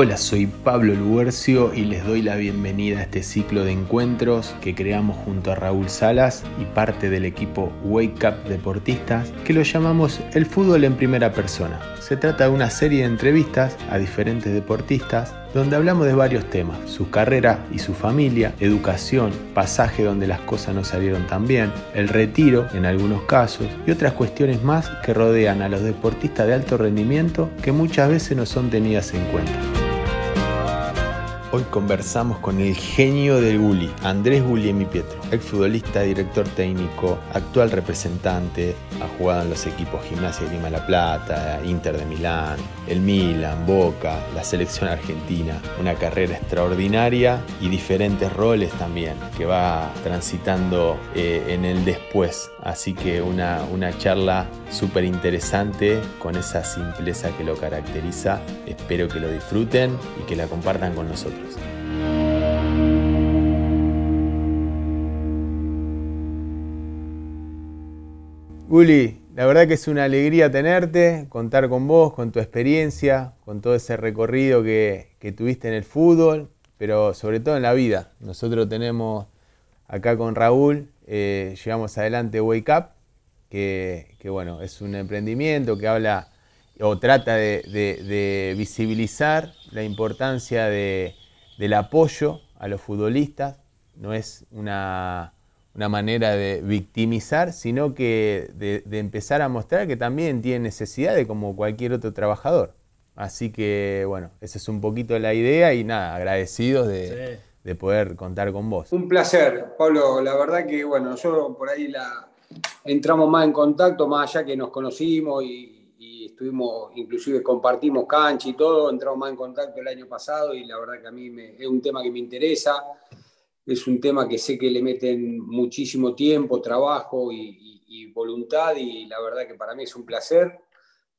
Hola, soy Pablo Luercio y les doy la bienvenida a este ciclo de encuentros que creamos junto a Raúl Salas y parte del equipo Wake Up Deportistas que lo llamamos El fútbol en primera persona. Se trata de una serie de entrevistas a diferentes deportistas donde hablamos de varios temas, su carrera y su familia, educación, pasaje donde las cosas no salieron tan bien, el retiro en algunos casos y otras cuestiones más que rodean a los deportistas de alto rendimiento que muchas veces no son tenidas en cuenta. Hoy conversamos con el genio del Gulli, Andrés Guglielmi Pietro, exfutbolista, director técnico, actual representante, ha jugado en los equipos Gimnasia de Lima La Plata, Inter de Milán, el Milan, Boca, la selección argentina, una carrera extraordinaria y diferentes roles también que va transitando eh, en el después. Así que una, una charla súper interesante con esa simpleza que lo caracteriza. Espero que lo disfruten y que la compartan con nosotros. Uli, la verdad que es una alegría tenerte, contar con vos, con tu experiencia, con todo ese recorrido que, tuviste en el fútbol, pero sobre todo en la vida. Nosotros tenemos acá con Raúl, eh, llevamos adelante Wake Up, que, bueno, es un emprendimiento que habla o trata de visibilizar la importancia de, del apoyo a los futbolistas, no es una, manera de victimizar, sino que de, empezar a mostrar que también tiene necesidad de como cualquier otro trabajador. Así que bueno, esa es un poquito la idea y nada, agradecidos de, de poder contar con vos. Un placer, Pablo. La verdad que bueno, nosotros por ahí la, entramos más en contacto, más allá que nos conocimos y, estuvimos, inclusive compartimos cancha y todo, entramos más en contacto el año pasado y la verdad que a mí es un tema que me interesa, es un tema que sé que le meten muchísimo tiempo, trabajo y, voluntad y la verdad que para mí es un placer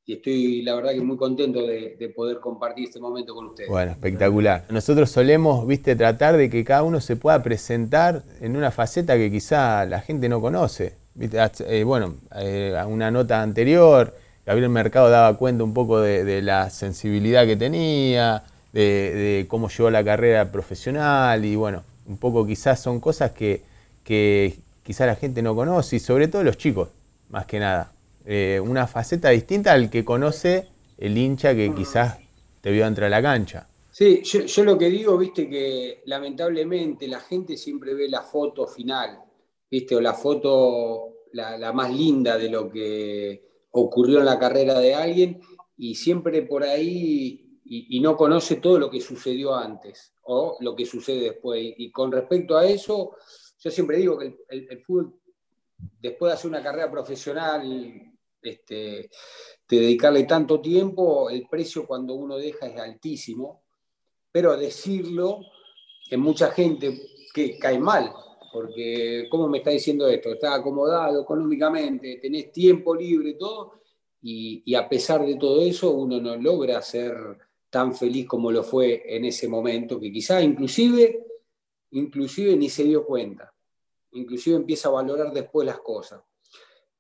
y estoy la verdad que muy contento de, poder compartir este momento con ustedes. Bueno, espectacular. Nosotros solemos, viste, tratar de que cada uno se pueda presentar en una faceta que quizá la gente no conoce. Eh, bueno, eh, una nota anterior Gabriel Mercado daba cuenta un poco de, la sensibilidad que tenía, de, cómo llevó la carrera profesional y bueno, un poco quizás son cosas que, que quizás la gente no conoce y sobre todo los chicos, más que nada. Eh, una faceta distinta al que conoce el hincha que quizás te vio entrar a la cancha. Sí, yo, lo que digo, viste, que lamentablemente la gente siempre ve la foto final, viste, o la foto la más linda de lo que ocurrió en la carrera de alguien y siempre por ahí y, no conoce todo lo que sucedió antes o lo que sucede después. Y, con respecto a eso, yo siempre digo que el, fútbol, después de hacer una carrera profesional, este, de dedicarle tanto tiempo, el precio cuando uno deja es altísimo, pero decirlo, en mucha gente que cae mal, porque ¿cómo me está diciendo esto? Estás acomodado económicamente, tenés tiempo libre, todo, y, a pesar de todo eso uno no logra ser tan feliz como lo fue en ese momento, que quizá inclusive, inclusive ni se dio cuenta, inclusive empieza a valorar después las cosas.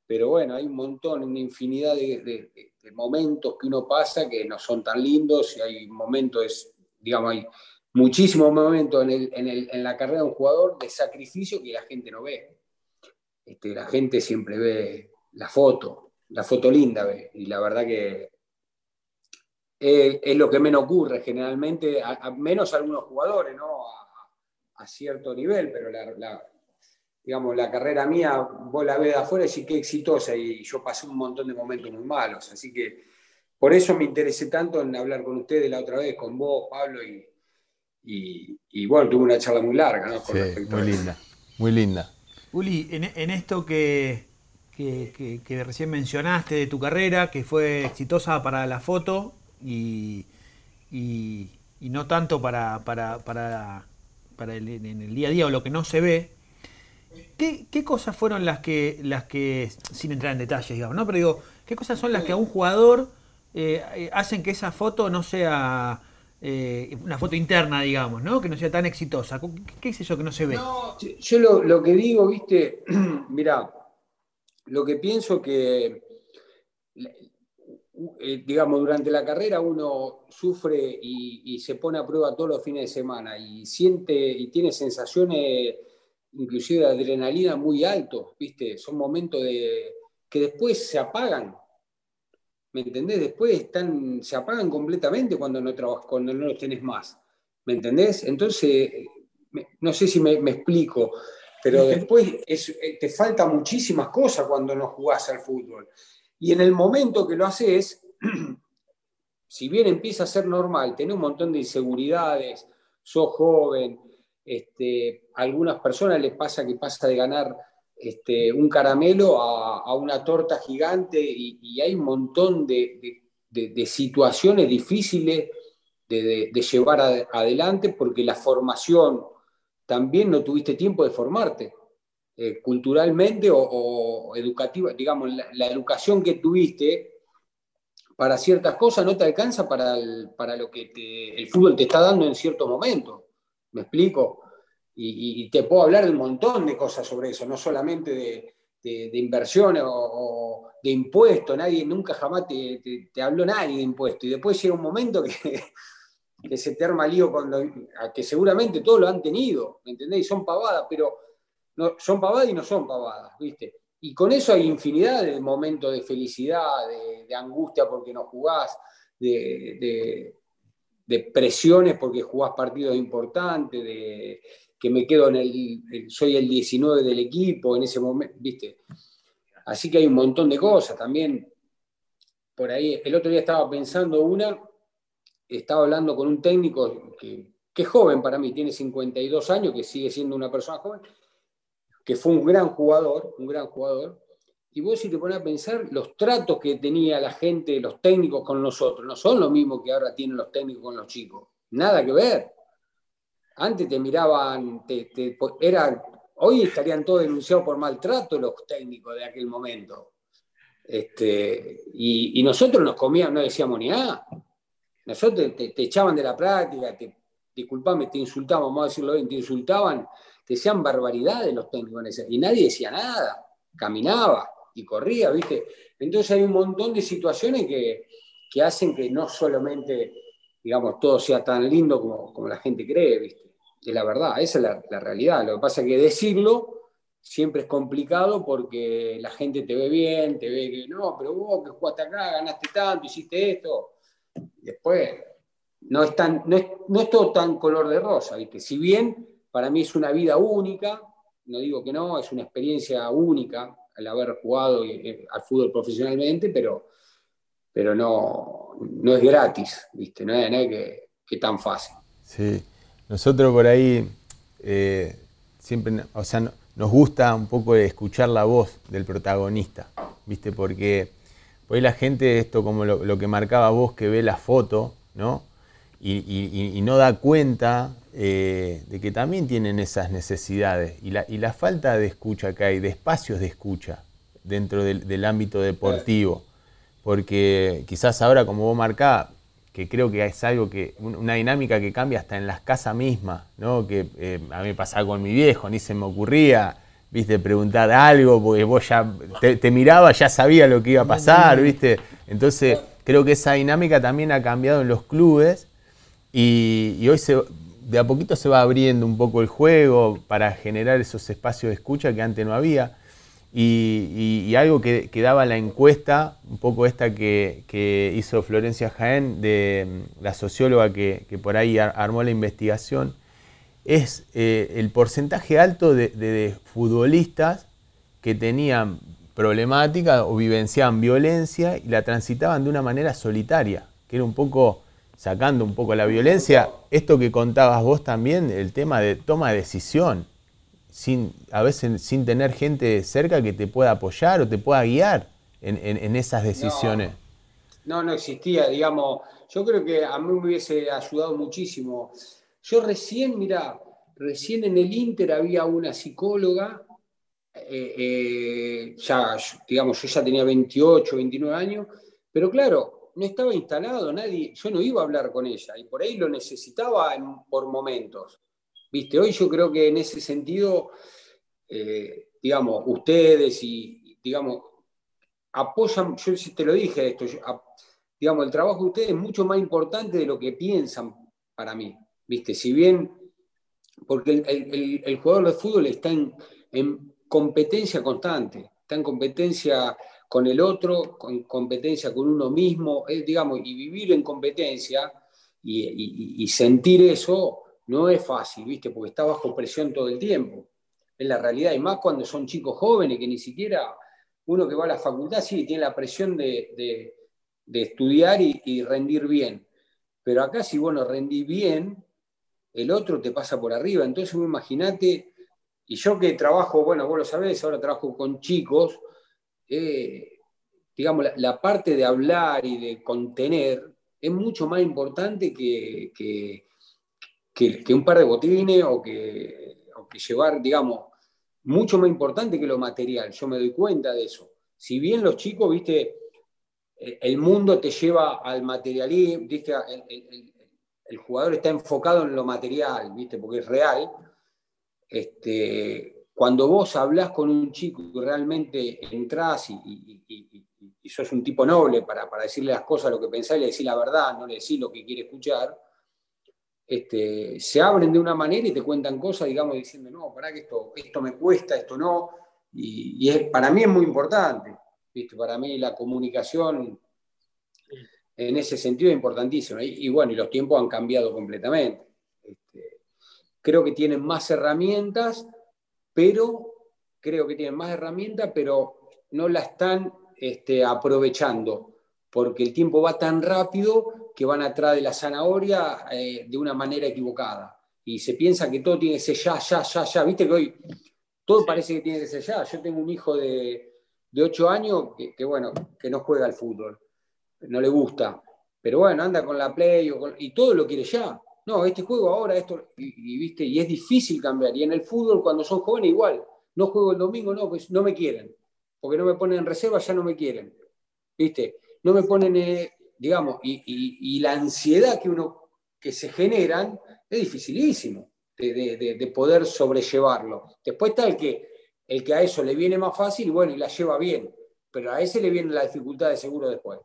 Pero bueno, hay un montón, una infinidad de, momentos que uno pasa que no son tan lindos y hay momentos, digamos, hay muchísimos momentos en, la carrera de un jugador de sacrificio que la gente no ve. Este, la gente siempre ve la foto, la foto linda ve, y la verdad que es, lo que menos ocurre generalmente, a, menos algunos jugadores, ¿no? A, cierto nivel, pero la, digamos, la carrera mía, vos la ves de afuera y sí que exitosa, y yo pasé un montón de momentos muy malos, así que por eso me interesé tanto en hablar con ustedes la otra vez, con vos, Pablo, y, y, bueno, tuve una charla muy larga, ¿no? sí, muy linda, muy linda. Uli, en, esto que, que, recién mencionaste de tu carrera, que fue exitosa para la foto y, y, no tanto para, para, para, para el, en el día a día o lo que no se ve, ¿qué, qué cosas fueron las que, las que, sin entrar en detalles, digamos, ¿no? Pero digo, ¿qué cosas son las que a un jugador eh, hacen que esa foto no sea eh, una foto interna, digamos, ¿no? Que no sea tan exitosa. ¿Qué, es eso que no se ve? yo lo, que digo, viste, mira, lo que pienso que eh, digamos, durante la carrera uno sufre y, se pone a prueba todos los fines de semana y siente y tiene sensaciones, inclusive de adrenalina muy altos, ¿viste? Son momentos de, que después se apagan. ¿Me entendés? Después están, se apagan completamente cuando no, trabajas, cuando no los tenés más. ¿Me entendés? Entonces, no sé si me, explico, pero después eh, te falta muchísimas cosas cuando no jugás al fútbol. Y en el momento que lo haces, si bien empieza a ser normal, tenés un montón de inseguridades, sos joven, este, a algunas personas les pasa que pasa de ganar este, un caramelo a, una torta gigante y, hay un montón de, situaciones difíciles de, llevar adelante porque la formación también no tuviste tiempo de formarte. Eh, culturalmente o, educativa, digamos, la, educación que tuviste para ciertas cosas no te alcanza para, para lo que el fútbol te está dando en cierto momento. ¿Me explico? Y, te puedo hablar un montón de cosas sobre eso, no solamente de, inversiones o, de impuestos. Nadie, nunca jamás te, te, habló nadie de impuestos. Y después llega un momento que, se te que seguramente todos lo han tenido, ¿me entendéis? Son pavadas, pero son pavadas y no son pavadas, ¿viste? Y con eso hay infinidad de momentos de felicidad, de, angustia porque no jugás, de, presiones porque jugás partidos importantes, de que me quedo en el, soy el 19 del equipo en ese momento, ¿viste? Así que hay un montón de cosas también. Por ahí, el otro día estaba pensando una, estaba hablando con un técnico que, que es joven para mí, tiene 52 años, que sigue siendo una persona joven, que fue un gran jugador, un gran jugador, y vos si te pones a pensar, los tratos que tenía la gente, los técnicos con nosotros, no son los mismos que ahora tienen los técnicos con los chicos. Nada que ver. Antes te miraban, te, era, hoy estarían todos denunciados por maltrato los técnicos de aquel momento. Este, y, nosotros nos comíamos, no decíamos ni nada. Nosotros te, echaban de la práctica, te, disculpame, te insultaban, vamos a decirlo bien, te insultaban decían barbaridades los técnicos y nadie decía nada, caminaba y corría, ¿viste? Entonces hay un montón de situaciones que, hacen que no solamente, digamos, todo sea tan lindo como, la gente cree, ¿viste? Es la verdad, esa es la, realidad. Lo que pasa es que decirlo siempre es complicado porque la gente te ve bien, te ve que no, pero vos que jugaste acá, ganaste tanto, hiciste esto. Después, no es, tan, no es, no es todo tan color de rosa, ¿viste? Si bien para mí es una vida única, no digo que no, es una experiencia única al haber jugado eh, al fútbol profesionalmente, pero, pero no, no es gratis, ¿viste? No es, que, tan fácil. Sí, nosotros por ahí eh, siempre, o sea, nos gusta un poco escuchar la voz del protagonista, ¿viste? Porque hoy la gente, esto como lo, que marcaba vos, que ve la foto, ¿no? y no da cuenta eh, de que también tienen esas necesidades y la, falta de escucha que hay, de espacios de escucha dentro del, ámbito deportivo. Porque quizás ahora, como vos marcás, que creo que es algo que, una dinámica que cambia hasta en las casas mismas, ¿no? Que eh, a mí me pasaba con mi viejo, ni se me ocurría, viste, preguntar algo, porque vos ya te, miraba, ya sabía lo que iba a pasar, viste. Entonces, creo que esa dinámica también ha cambiado en los clubes y, y hoy se, de a poquito se va abriendo un poco el juego para generar esos espacios de escucha que antes no había. Y, algo que, daba la encuesta, un poco esta que, hizo Florencia Jaén, de mm, la socióloga que, por ahí armó la investigación, es eh, el porcentaje alto de, futbolistas que tenían problemática o vivenciaban violencia y la transitaban de una manera solitaria, que era un poco sacando un poco la violencia, esto que contabas vos también, el tema de toma de decisión, sin, a veces sin tener gente cerca que te pueda apoyar o te pueda guiar en, esas decisiones. No, no, existía, digamos, yo creo que a mí me hubiese ayudado muchísimo. Yo recién, mira, recién en el Inter había una psicóloga, eh, eh, ya, digamos, yo ya tenía 28, 29 años, pero claro, no estaba instalado, nadie, yo no iba a hablar con ella y por ahí lo necesitaba por momentos. ¿Viste? Hoy yo creo que en ese sentido, eh, digamos, ustedes y, digamos, apoyan, yo te lo dije esto, digamos, el trabajo de ustedes es mucho más importante de lo que piensan para mí, ¿viste? Si bien, porque el, jugador de fútbol está en, competencia constante, está en competencia con el otro, con competencia con uno mismo, digamos, y vivir en competencia y, sentir eso no es fácil, ¿viste? Porque está bajo presión todo el tiempo. Es la realidad, y más cuando son chicos jóvenes que ni siquiera uno que va a la facultad sí tiene la presión de, estudiar y, rendir bien. Pero acá si vos no rendís bien, el otro te pasa por arriba. Entonces imagínate, y yo que trabajo, bueno, vos lo sabés, ahora trabajo con chicos, eh, digamos, la, parte de hablar y de contener es mucho más importante que, que, un par de botines o que, o que llevar, digamos, mucho más importante que lo material, yo me doy cuenta de eso. Si bien los chicos, viste, eh, el mundo te lleva al materialismo, viste, el, jugador está enfocado en lo material, viste, porque es real. Este, cuando vos hablas con un chico y realmente entras y, sos un tipo noble para, para, decirle las cosas, lo que pensás y le decís la verdad, no le decís lo que quiere escuchar, este, se abren de una manera y te cuentan cosas, digamos, diciendo, no, para que esto, esto me cuesta, esto no. Y, es, para mí es muy importante, ¿viste? Para mí la comunicación en ese sentido es importantísima. Y, bueno, y los tiempos han cambiado completamente. Este, creo que tienen más herramientas, pero creo que tienen más herramientas, pero no la están este, aprovechando, porque el tiempo va tan rápido que van atrás de la zanahoria eh, de una manera equivocada. Y se piensa que todo tiene que ser ya, ya, ya, ya. Viste que hoy todo parece que tiene que ser ya. Yo tengo un hijo de, de 8 años que, bueno, que no juega al fútbol, no le gusta. Pero bueno, anda con la play y todo lo quiere ya. No, este juego ahora, esto, y, viste, y es difícil cambiar. Y en el fútbol, cuando son jóvenes, igual. No juego el domingo, no, pues no me quieren. Porque no me ponen en reserva, ya no me quieren. ¿Viste? No me ponen eh, digamos, y, la ansiedad que, uno, que se generan es dificilísimo de, poder sobrellevarlo. Después está el que, el que a eso le viene más fácil y bueno, y la lleva bien, pero a ese le viene la dificultad de seguro después.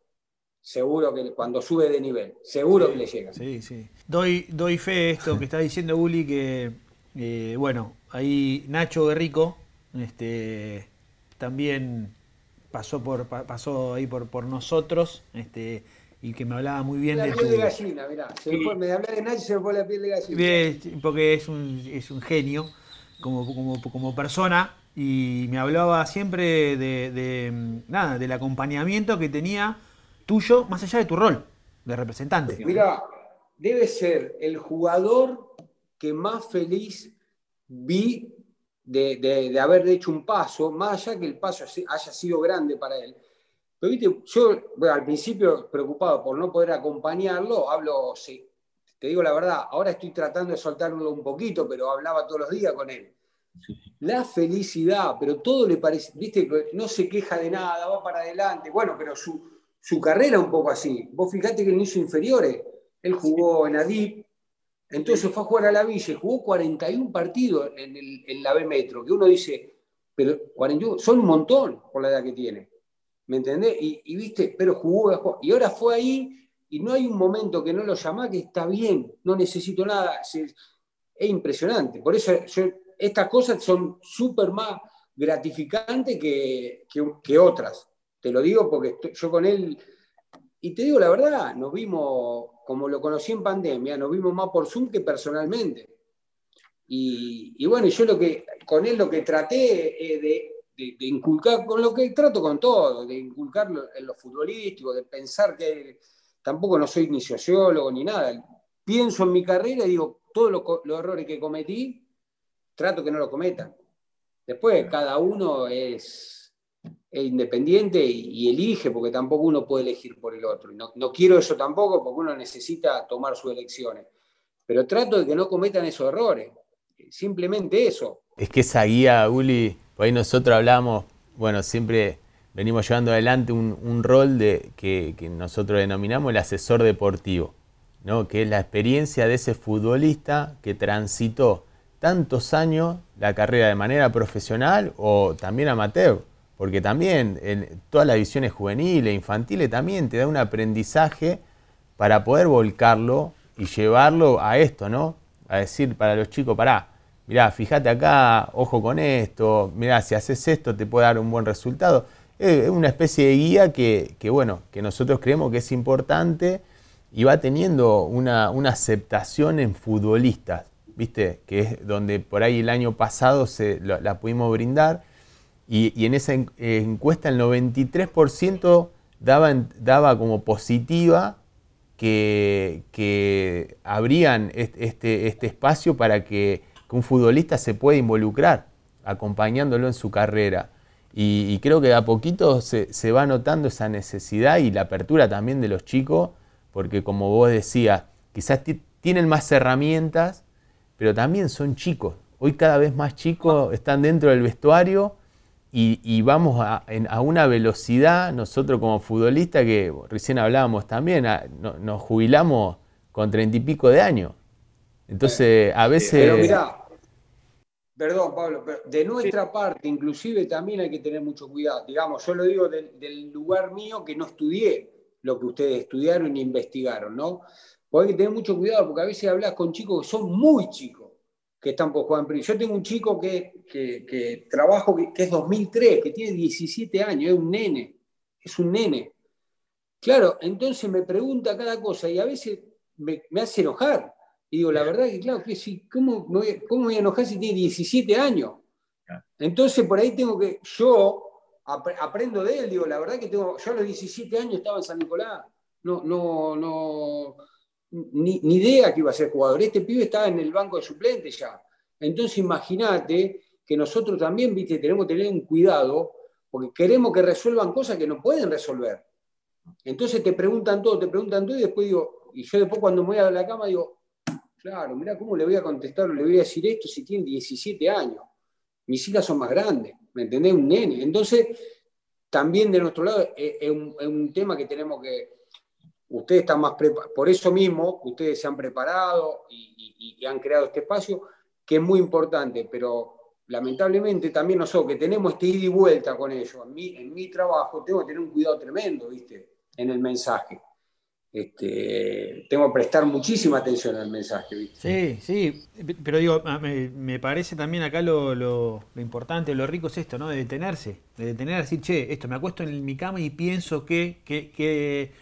Seguro que cuando sube de nivel, seguro que le llega. Sí, sí. Doy, doy fe esto que está diciendo Uli, que eh, bueno, ahí Nacho Guerrico este, también pasó por pasó ahí por, por nosotros este y que me hablaba muy bien la de piel de gallina, mirá. Se me, fue, me hablé de Nacho y se me fue la piel de gallina. Porque es un, es un genio como, como, como, persona y me hablaba siempre de, de, nada, del acompañamiento que tenía tuyo, más allá de tu rol de representante. Mira, debe ser el jugador que más feliz vi de, de, de, haber hecho un paso, más allá que el paso haya sido grande para él, yo al principio preocupado por no poder acompañarlo, hablo, sí, te digo la verdad, ahora estoy tratando de soltarlo un poquito, pero hablaba todos los días con él. La felicidad, pero todo le parece, viste, no se queja de nada, va para adelante. Bueno, pero su, su carrera un poco así. Vos fijate que él hizo inferiores, él jugó en Adip, entonces fue a jugar a la Villa, jugó 41 partidos en, el, en la B Metro, que uno dice, pero 41, son un montón por la edad que tiene. ¿Me entendés? Y, viste, pero jugó, y ahora fue ahí y no hay un momento que no lo llama que está bien, no necesito nada. Es, impresionante. Por eso estas cosas son súper más gratificantes que, que, otras. Te lo digo porque yo con él, y te digo la verdad, nos vimos, como lo conocí en pandemia, nos vimos más por Zoom que personalmente. Y, bueno, yo lo que, con él lo que traté de inculcar, con lo que trato con todo, de inculcarlo en lo futbolístico, de pensar que tampoco no soy ni sociólogo ni nada. Pienso en mi carrera y digo, todos los, errores que cometí, trato que no lo cometan. Después, cada uno es, independiente y, elige, porque tampoco uno puede elegir por el otro. no, quiero eso tampoco, porque uno necesita tomar sus elecciones. Pero trato de que no cometan esos errores. Simplemente eso. Es que esa guía, Uli, por ahí nosotros hablamos, bueno, siempre venimos llevando adelante un, rol de, que, nosotros denominamos el asesor deportivo, ¿no? que es la experiencia de ese futbolista que transitó tantos años la carrera de manera profesional o también amateur. Porque también en todas las visiones juveniles, infantiles, también te da un aprendizaje para poder volcarlo y llevarlo a esto, ¿no? A decir para los chicos, pará, mirá, fíjate acá, ojo con esto, mirá, si haces esto te puede dar un buen resultado. Es una especie de guía que, bueno, que nosotros creemos que es importante y va teniendo una, aceptación en futbolistas, ¿viste? Que es donde por ahí el año pasado se, la pudimos brindar y, en esa encuesta el 93% daba, daba como positiva que, que abrían este, este espacio para que, un futbolista se pueda involucrar acompañándolo en su carrera. Y, creo que de a poquito se, se, va notando esa necesidad y la apertura también de los chicos, porque como vos decías, quizás tienen más herramientas, pero también son chicos. Hoy cada vez más chicos están dentro del vestuario y, vamos a, una velocidad, nosotros como futbolistas, que recién hablábamos también, nos jubilamos con treinta y pico de años. Entonces, a veces... Pero mirá, perdón Pablo, de nuestra parte inclusive también hay que tener mucho cuidado. Digamos, yo lo digo del, lugar mío que no estudié lo que ustedes estudiaron y investigaron, ¿no? Porque hay que tener mucho cuidado porque a veces hablas con chicos que son muy chicos que están por jugar en Yo tengo un chico que, que, trabajo, que, es 2003, que tiene 17 años, es un nene, es un nene. Claro, entonces me pregunta cada cosa y a veces me, hace enojar. Y digo, la verdad que, claro, que si, ¿cómo, ¿cómo voy a enojar si tiene 17 años? Entonces por ahí tengo que, yo aprendo de él, digo, la verdad que tengo, yo a los 17 años estaba en San Nicolás, no, no, no, ni, idea que iba a ser jugador. Este pibe estaba en el banco de suplentes ya. Entonces imagínate que nosotros también, viste, tenemos que tener un cuidado porque queremos que resuelvan cosas que no pueden resolver. Entonces te preguntan todo, te preguntan todo y después digo, y yo después cuando me voy a la cama digo, claro, mira cómo le voy a contestar o le voy a decir esto si tiene 17 años. Mis hijas son más grandes, ¿me entendés? Un nene. Entonces, también de nuestro lado es un tema que tenemos que, ustedes están más preparados, por eso mismo ustedes se han preparado y, han creado este espacio, que es muy importante, pero lamentablemente también nosotros que tenemos este ida y vuelta con ellos, en mi, trabajo tengo que tener un cuidado tremendo, ¿viste? En el mensaje. Este, tengo que prestar muchísima atención al mensaje. ¿viste? Sí, sí, pero digo, me, parece también acá lo, importante, lo rico es esto, ¿no? De detenerse, de detener, decir, che, esto, me acuesto en mi cama y pienso que, que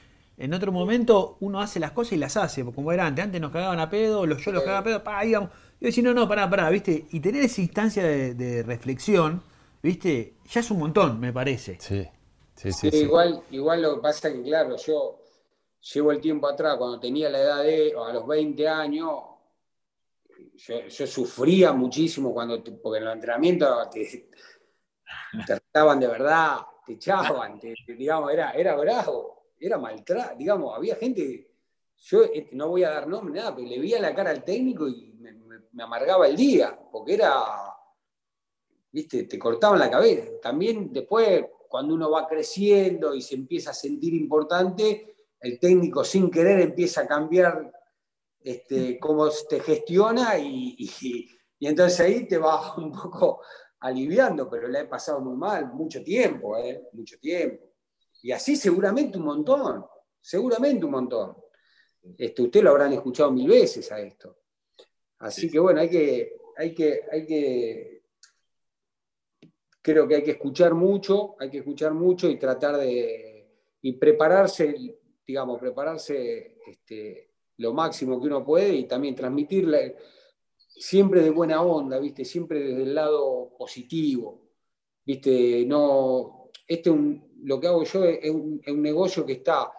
en otro momento uno hace las cosas y las hace, como era antes. Antes nos cagaban a pedo, los, yo los cagaba a pedo, pa, íbamos. Yo decía, no, no, pará, pará, ¿viste? Y tener esa instancia de, reflexión, ¿viste? Ya es un montón, me parece. Sí, sí, sí. Igual, igual lo que pasa es que, claro, yo llevo el tiempo atrás, cuando tenía la edad de, a los 20 años, yo, sufría muchísimo cuando, porque en los entrenamientos te, trataban de verdad, te echaban, digamos, era, era bravo era maltrato, digamos, había gente, yo eh, no voy a dar nombre, nada, pero le veía la cara al técnico y me, amargaba el día, porque era, viste, te cortaban la cabeza. También después, cuando uno va creciendo y se empieza a sentir importante, el técnico sin querer empieza a cambiar este, cómo te gestiona y, entonces ahí te va un poco aliviando, pero le he pasado muy mal, mucho tiempo, ¿eh? mucho tiempo. Y así seguramente un montón, seguramente un montón. Este, Ustedes lo habrán escuchado mil veces a esto. Así que bueno, hay que, hay que, hay que, creo que hay que escuchar mucho, hay que escuchar mucho y tratar de, y prepararse, digamos, prepararse este, lo máximo que uno puede y también transmitirle siempre de buena onda, ¿viste? Siempre desde el lado positivo, ¿viste? No, este un, lo que hago yo es un, negocio que está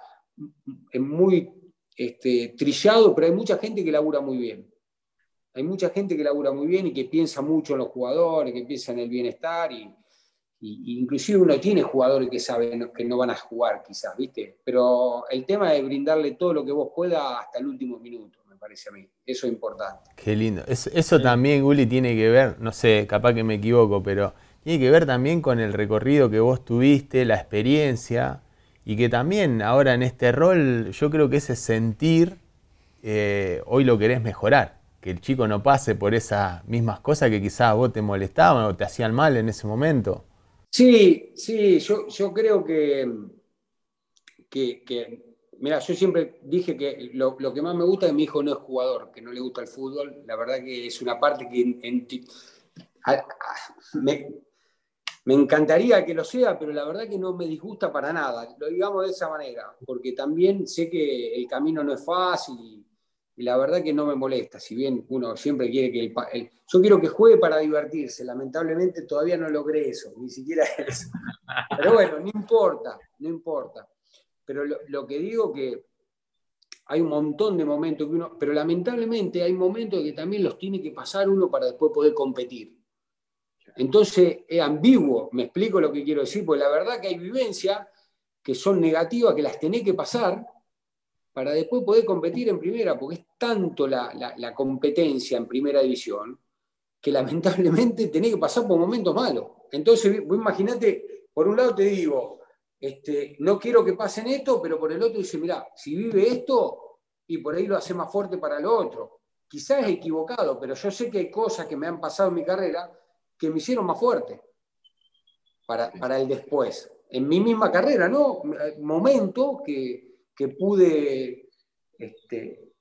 muy este, trillado, pero hay mucha gente que labura muy bien. Hay mucha gente que labura muy bien y que piensa mucho en los jugadores, que piensa en el bienestar y, inclusive uno tiene jugadores que saben que no van a jugar quizás, ¿viste? Pero el tema es brindarle todo lo que vos puedas hasta el último minuto, me parece a mí. Eso es importante. Qué lindo. Eso, también, Guli, tiene que ver, no sé, capaz que me equivoco, pero tiene que ver también con el recorrido que vos tuviste, la experiencia, y que también ahora en este rol yo creo que ese sentir eh, hoy lo querés mejorar, que el chico no pase por esas mismas cosas que quizás vos te molestaban o te hacían mal en ese momento. Sí, sí, yo, yo creo que, que, mira, yo siempre dije que lo, que más me gusta es que mi hijo no es jugador, que no le gusta el fútbol. La verdad que es una parte que me, me encantaría que lo sea, pero la verdad que no me disgusta para nada. Lo digamos de esa manera, porque también sé que el camino no es fácil y la verdad que no me molesta, si bien uno siempre quiere que el, Yo quiero que juegue para divertirse, lamentablemente todavía no logré eso, ni siquiera eso. Pero bueno, no importa, no importa. Pero lo, que digo que hay un montón de momentos que uno... Pero lamentablemente hay momentos que también los tiene que pasar uno para después poder competir. Entonces es ambiguo, me explico lo que quiero decir, porque la verdad que hay vivencias que son negativas, que las tenés que pasar, para después poder competir en primera, porque es tanto la, competencia en primera división que lamentablemente tenés que pasar por momentos malos. Entonces, vos imaginate, por un lado te digo, este, no quiero que pasen esto, pero por el otro dice, mira, si vive esto, y por ahí lo hace más fuerte para lo otro. Quizás es equivocado, pero yo sé que hay cosas que me han pasado en mi carrera que me hicieron más fuerte para, para el después. En mi misma carrera, ¿no? Momentos que, que pude este,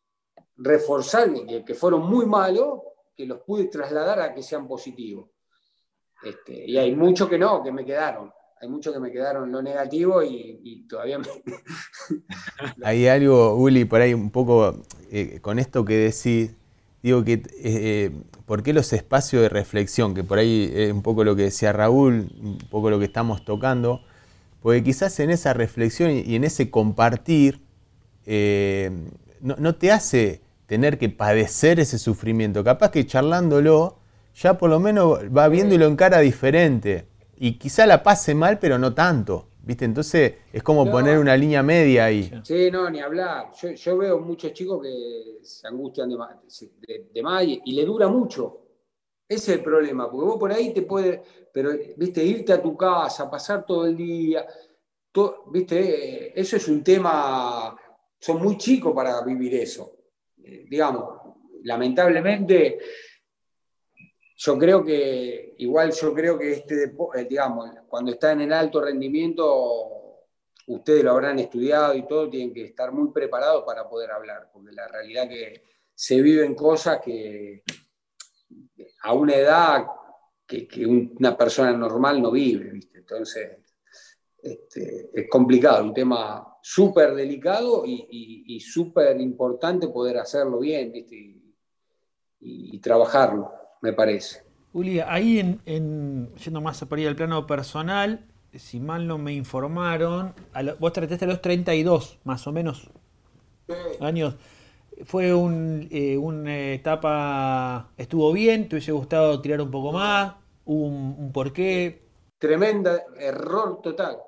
reforzar, que, que, fueron muy malos, que los pude trasladar a que sean positivos. Este, y hay muchos que no, que me quedaron. Hay muchos que me quedaron lo negativo y, todavía me... hay algo, Uli, por ahí un poco eh, con esto que decís, digo que, eh, ¿por qué los espacios de reflexión? Que por ahí es un poco lo que decía Raúl, un poco lo que estamos tocando porque quizás en esa reflexión y en ese compartir eh, no, te hace tener que padecer ese sufrimiento. Capaz que charlándolo ya por lo menos va viendo y lo encara diferente. Y quizá la pase mal, pero no tanto. ¿Viste? Entonces es como poner una línea media ahí. Sí, no, ni hablar. Yo, veo muchos chicos que se angustian de, de más y le dura mucho. Ese es el problema, porque vos por ahí te puedes, pero, viste, irte a tu casa, pasar todo el día, viste, eso es un tema, son muy chicos para vivir eso. Eh, digamos, lamentablemente, yo creo que, igual yo creo que este eh, digamos, cuando está en el alto rendimiento, ustedes lo habrán estudiado y todo, tienen que estar muy preparados para poder hablar, porque la realidad que se viven cosas que a una edad que, una persona normal no vive, ¿viste? Entonces, este, es complicado, un tema súper delicado y, súper importante poder hacerlo bien, ¿viste? Y, trabajarlo, me parece. Uli, ahí en, yendo más por ahí al plano personal, si mal no me informaron, vos trataste a los 32, más o menos, años fue un, eh, una etapa, estuvo bien, te hubiese gustado tirar un poco más, un, un porqué. Tremenda error total,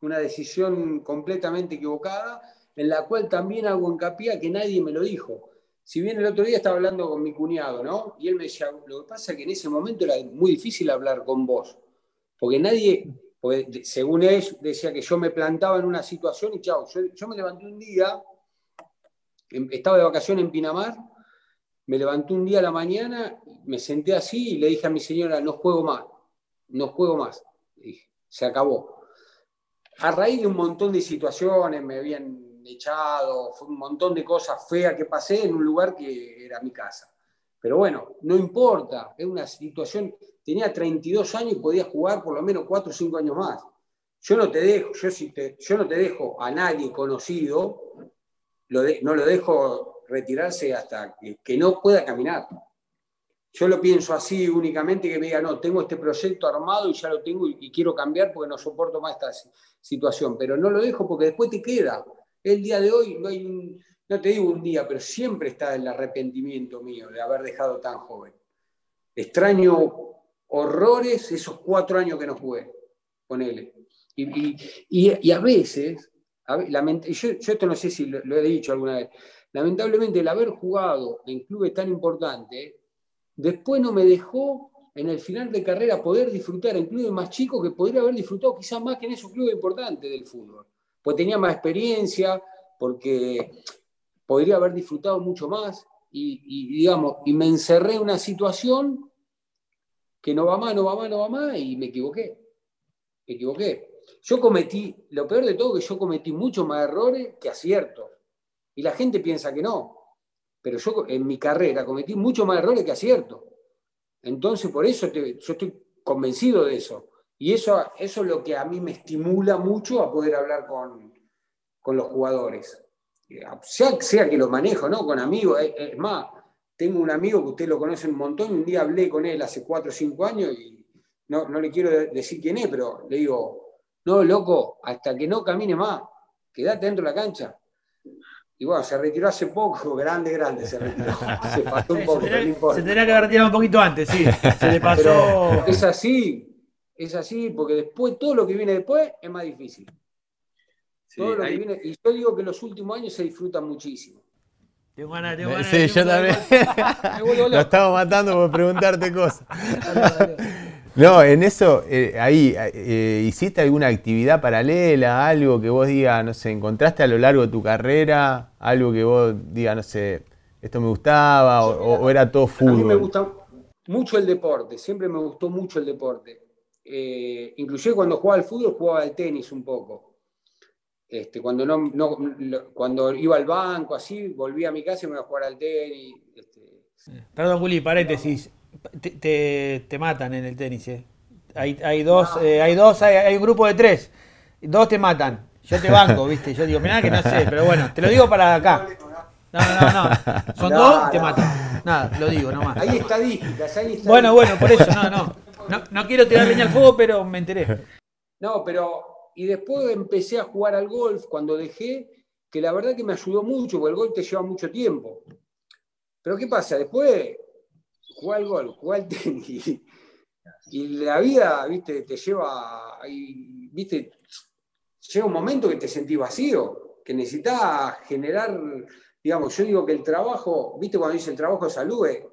una decisión completamente equivocada, en la cual también hago hincapié a que nadie me lo dijo. Si bien el otro día estaba hablando con mi cuñado, ¿no? Y él me decía, lo que pasa es que en ese momento era muy difícil hablar con vos, porque nadie, según él, decía que yo me plantaba en una situación y chao, yo, me levanté un día estaba de vacaciones en Pinamar, me levanté un día a la mañana, me senté así y le dije a mi señora, no juego más, no juego más. se acabó. A raíz de un montón de situaciones, me habían echado, fue un montón de cosas feas que pasé en un lugar que era mi casa. Pero bueno, no importa, es una situación, tenía 32 años y podía jugar por lo menos 4 o 5 años más. Yo no te dejo, yo, si yo no te dejo a nadie conocido no lo dejo retirarse hasta que, no pueda caminar. Yo lo pienso así únicamente que me diga, no, tengo este proyecto armado y ya lo tengo y, quiero cambiar porque no soporto más esta situación, pero no lo dejo porque después te queda. El día de hoy no hay no te digo un día, pero siempre está el arrepentimiento mío de haber dejado tan joven. Extraño horrores esos cuatro años que no jugué. Y, y, y a veces yo, esto no sé si lo, he dicho alguna vez, lamentablemente el haber jugado en clubes tan importantes, después no me dejó en el final de carrera poder disfrutar en clubes más chicos que podría haber disfrutado quizás más que en esos clubes importantes del fútbol. Pues tenía más experiencia, porque podría haber disfrutado mucho más y, digamos, y me encerré en una situación que no va más, no va más, no va más y me equivoqué. me equivoqué. Yo cometí, lo peor de todo, que yo cometí muchos más errores que aciertos. Y la gente piensa que no. Pero yo en mi carrera cometí muchos más errores que aciertos. Entonces, por eso yo estoy convencido de eso. Y eso, eso es lo que a mí me estimula mucho a poder hablar con, con los jugadores. Sea, sea, que lo manejo, ¿no? Con amigos. Es, más, tengo un amigo que usted lo conoce un montón, un día hablé con él hace cuatro o cinco años y no, no le quiero decir quién es, pero le digo, no, loco, hasta que no camine más, quédate dentro de la cancha. Y bueno, se retiró hace poco, grande, grande, se retiró. Se pasó un poco, se tenía, Se tenía que haber retirado un poquito antes, sí. Se le pasó. es así, es así, porque después, todo lo que viene después es más difícil. todo lo que viene, y yo digo que los últimos años se disfrutan muchísimo. Tengo ganas, tengo ganas. Sí, yo también. Lo estaba matando por preguntarte cosas. No, en eso, eh, ahí, eh, ¿hiciste alguna actividad paralela, algo que vos digas, no sé, encontraste a lo largo de tu carrera, algo que vos digas, no sé, esto me gustaba o, era todo fútbol? A mí me gusta mucho el deporte, siempre me gustó mucho el deporte. Eh, inclusive cuando jugaba al fútbol jugaba al tenis un poco. Este, cuando, no, cuando iba al banco, así, volvía a mi casa y me iba a jugar al tenis. Este. Perdón, Juli, paréntesis te, te, matan en el tenis. Eh. Hay, hay, dos, eh, hay dos, hay, un grupo de tres. Dos te matan. Yo te banco, ¿viste? Yo digo, mirá que no sé, pero bueno, te lo digo para acá. No, no, no. Son dos, te matan. Nada, lo digo nomás. Hay estadísticas, hay estadísticas. Bueno, bueno, por eso, no, no. No, no quiero tirar leña al fuego, pero me enteré. No, pero. Y después empecé a jugar al golf cuando dejé, que la verdad que me ayudó mucho, porque el golf te lleva mucho tiempo. Pero ¿qué pasa? Después juega al gol, juega al tenis. Y la vida, viste, te lleva, viste, llega un momento que te sentís vacío, que necesitas generar, digamos, yo digo que el trabajo, viste, cuando dice el trabajo de salud es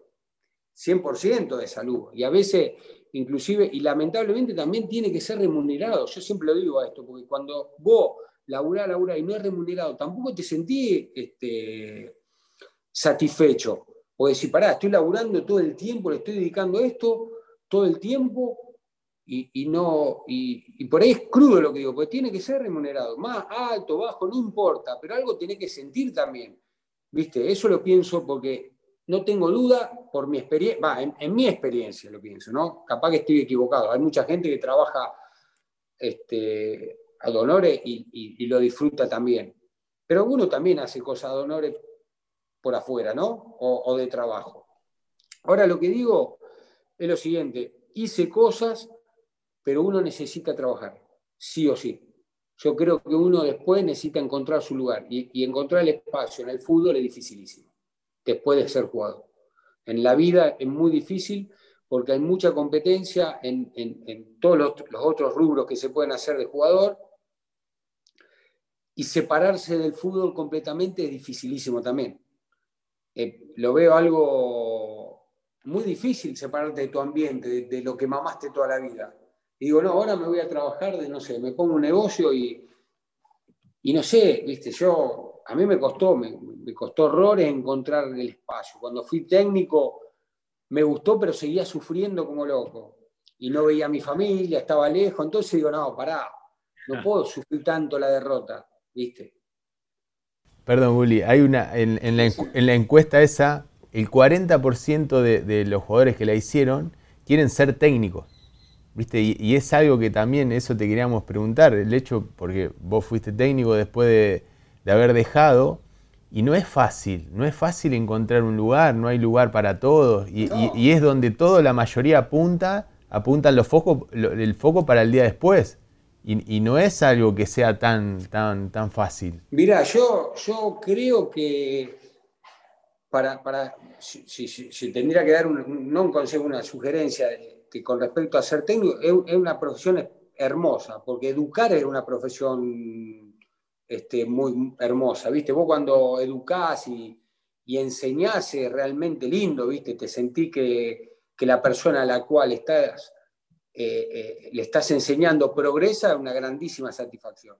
100% de salud. Y a veces, inclusive, y lamentablemente también tiene que ser remunerado. Yo siempre lo digo a esto, porque cuando vos laburás, laburás y no es remunerado, tampoco te sentís este, satisfecho. O decir, pará, estoy laburando todo el tiempo, le estoy dedicando esto todo el tiempo y, no, y, por ahí es crudo lo que digo, porque tiene que ser remunerado, más alto, bajo, no importa, pero algo tiene que sentir también. ¿Viste? Eso lo pienso porque no tengo duda por mi experiencia, va, en, mi experiencia lo pienso, ¿no? Capaz que estoy equivocado. Hay mucha gente que trabaja este, a donores y, y, lo disfruta también. Pero uno también hace cosas a donores por afuera, ¿no? O, de trabajo. Ahora lo que digo es lo siguiente, hice cosas, pero uno necesita trabajar, sí o sí. Yo creo que uno después necesita encontrar su lugar y, encontrar el espacio en el fútbol es dificilísimo, después de ser jugador. En la vida es muy difícil porque hay mucha competencia en, todos los, los, otros rubros que se pueden hacer de jugador y separarse del fútbol completamente es dificilísimo también. Eh, lo veo algo muy difícil separarte de tu ambiente, de, lo que mamaste toda la vida. Digo, no, ahora me voy a trabajar de, no sé, me pongo un negocio y, y no sé, viste, yo, a mí me costó, me, costó horrores encontrar el espacio. Cuando fui técnico me gustó, pero seguía sufriendo como loco. Y no veía a mi familia, estaba lejos, entonces digo, no, pará, no puedo sufrir tanto la derrota, viste. Perdón, Bully, hay una, en, la, encuesta esa, el 40% de, los jugadores que la hicieron quieren ser técnicos. ¿Viste? Y, es algo que también, eso te queríamos preguntar, el hecho, porque vos fuiste técnico después de, haber dejado, y no es fácil, no es fácil encontrar un lugar, no hay lugar para todos, y, es donde todo, la mayoría apunta, apuntan los focos, el foco para el día después. Y, no es algo que sea tan, tan, tan fácil. Mira, yo, yo creo que para, para si, tendría que dar un, no un consejo, una sugerencia que con respecto a ser técnico, es, una profesión hermosa, porque educar es una profesión este, muy hermosa, ¿viste? Vos cuando educás y, y enseñás es realmente lindo, ¿viste? Te sentí que, la persona a la cual estás eh, eh, le estás enseñando progresa, es una grandísima satisfacción.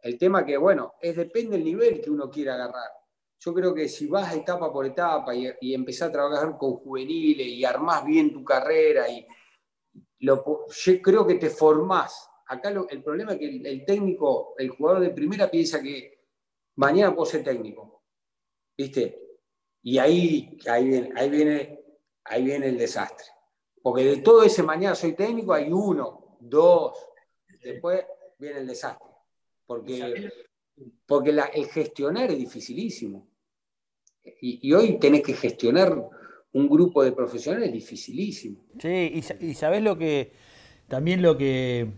El tema que, bueno, es depende del nivel que uno quiera agarrar. Yo creo que si vas etapa por etapa y, y empezás a trabajar con juveniles y armás bien tu carrera, y lo, yo creo que te formás Acá el problema es que el, técnico, el jugador de primera piensa que mañana puedo ser técnico. ¿Viste? Y ahí, ahí, viene, ahí, viene, ahí viene el desastre. Porque de todo ese mañana soy técnico hay uno, dos, después viene el desastre. Porque, porque el gestionar es dificilísimo. Y, hoy tenés que gestionar un grupo de profesionales dificilísimo. Sí, y, y sabés lo que, también lo que,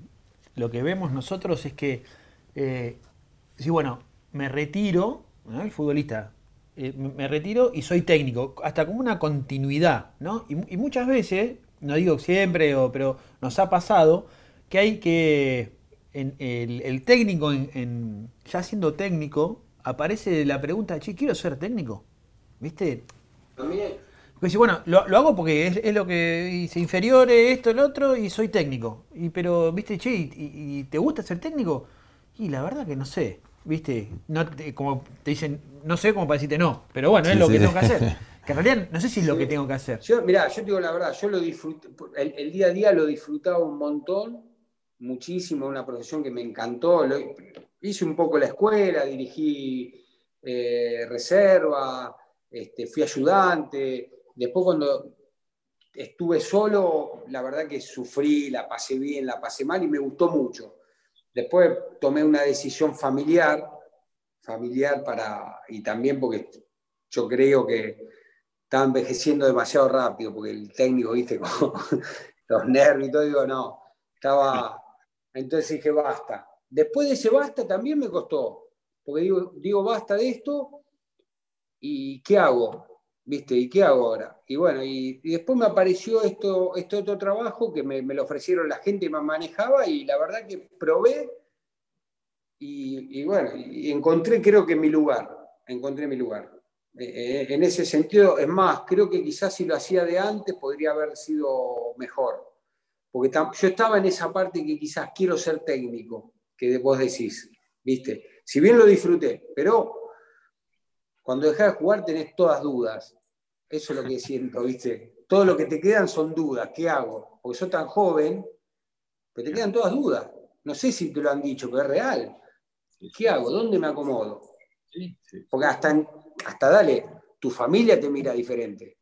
lo que vemos nosotros es que, eh, sí, bueno, me retiro, el futbolista, eh, me retiro y soy técnico, hasta como una continuidad, ¿no? Y, muchas veces, no digo siempre, pero nos ha pasado que hay que, en, el, técnico, en, ya siendo técnico, aparece la pregunta, che, quiero ser técnico, ¿viste? También porque bueno, lo, hago porque es, lo que hice inferiores, esto, el otro, y soy técnico. Y pero, viste, che, y, te gusta ser técnico? Y la verdad que no sé, viste, no como te dicen, no sé cómo para decirte no, pero bueno, es lo que tengo que hacer. Que en realidad no sé si es lo que tengo que hacer. Yo, mirá, yo te digo la verdad, yo lo disfruté, el, día a día lo disfrutaba un montón, muchísimo, una profesión que me encantó. hice un poco la escuela, dirigí eh, reserva, este, fui ayudante, Después cuando estuve solo, la verdad que sufrí, la pasé bien, la pasé mal y me gustó mucho. Después tomé una decisión familiar, familiar para, y también porque yo creo que estaba envejeciendo demasiado rápido, porque el técnico, viste, con los nervios y todo, digo, no, estaba, entonces dije, basta. Después de ese basta también me costó, porque digo, digo basta de esto, ¿y qué hago? ¿Viste? ¿Y qué hago ahora? Y bueno, y, después me apareció esto, este otro trabajo que me, lo ofrecieron la gente me manejaba y la verdad que probé y, bueno, y encontré creo que mi lugar, encontré mi lugar. Eh, eh, en ese sentido, es más, creo que quizás si lo hacía de antes podría haber sido mejor. Porque yo estaba en esa parte que quizás quiero ser técnico, que vos decís, ¿viste? Si bien lo disfruté, pero cuando dejas de jugar tenés todas dudas. Eso es lo que siento, ¿viste? Todo lo que te quedan son dudas. ¿Qué hago? Porque soy tan joven, pero te quedan todas dudas. No sé si te lo han dicho, pero es real. ¿Qué hago? ¿Dónde me acomodo? Porque hasta, hasta dale, tu familia te mira diferente.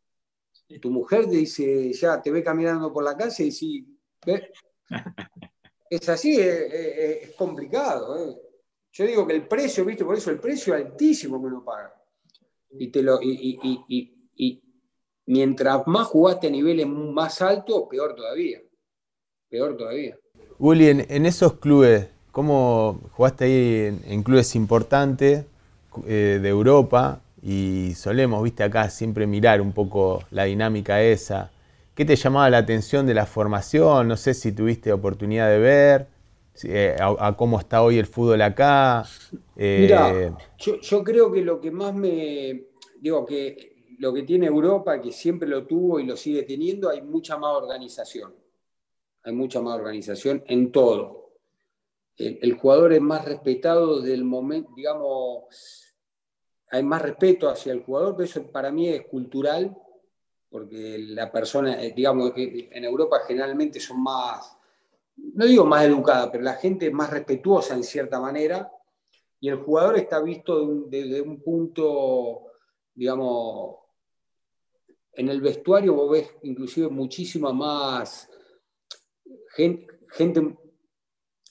Tu mujer te dice, ya te ve caminando por la calle y ¿ves? Es así, es, complicado. ¿eh? Yo digo que el precio, ¿viste? Por eso el precio es altísimo que uno paga y, te lo, y, mientras más jugaste a niveles más altos, peor todavía. Peor todavía. Uli, en, esos clubes, ¿cómo jugaste ahí en, clubes importantes eh, de Europa? Y solemos, viste acá, siempre mirar un poco la dinámica esa. ¿Qué te llamaba la atención de la formación? No sé si tuviste oportunidad de ver. Eh, a, cómo está hoy el fútbol acá. Eh, yo, creo que lo que más me. Digo, que lo que tiene Europa, que siempre lo tuvo y lo sigue teniendo, hay mucha más organización. Hay mucha más organización en todo. El, jugador es más respetado del momento, digamos, hay más respeto hacia el jugador, pero eso para mí es cultural, porque la persona, eh, digamos, en Europa generalmente son más no digo más educada, pero la gente es más respetuosa en cierta manera y el jugador está visto desde un punto, digamos, en el vestuario vos ves inclusive muchísima más gente,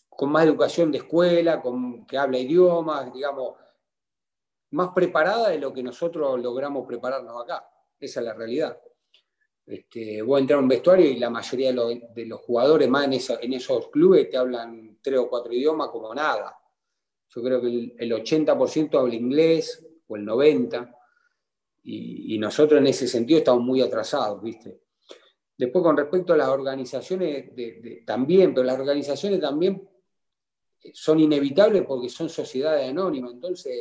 con más educación de escuela, con, que habla idiomas, digamos, más preparada de lo que nosotros logramos prepararnos acá. Esa es la realidad. Este, vos entrar a un vestuario y la mayoría de los, jugadores, más en, esos clubes, te hablan tres o cuatro idiomas como nada. Yo creo que el, 80% habla inglés o el 90%, y, nosotros en ese sentido estamos muy atrasados, ¿viste? Después, con respecto a las organizaciones, también, pero las organizaciones también son inevitables porque son sociedades anónimas. Entonces,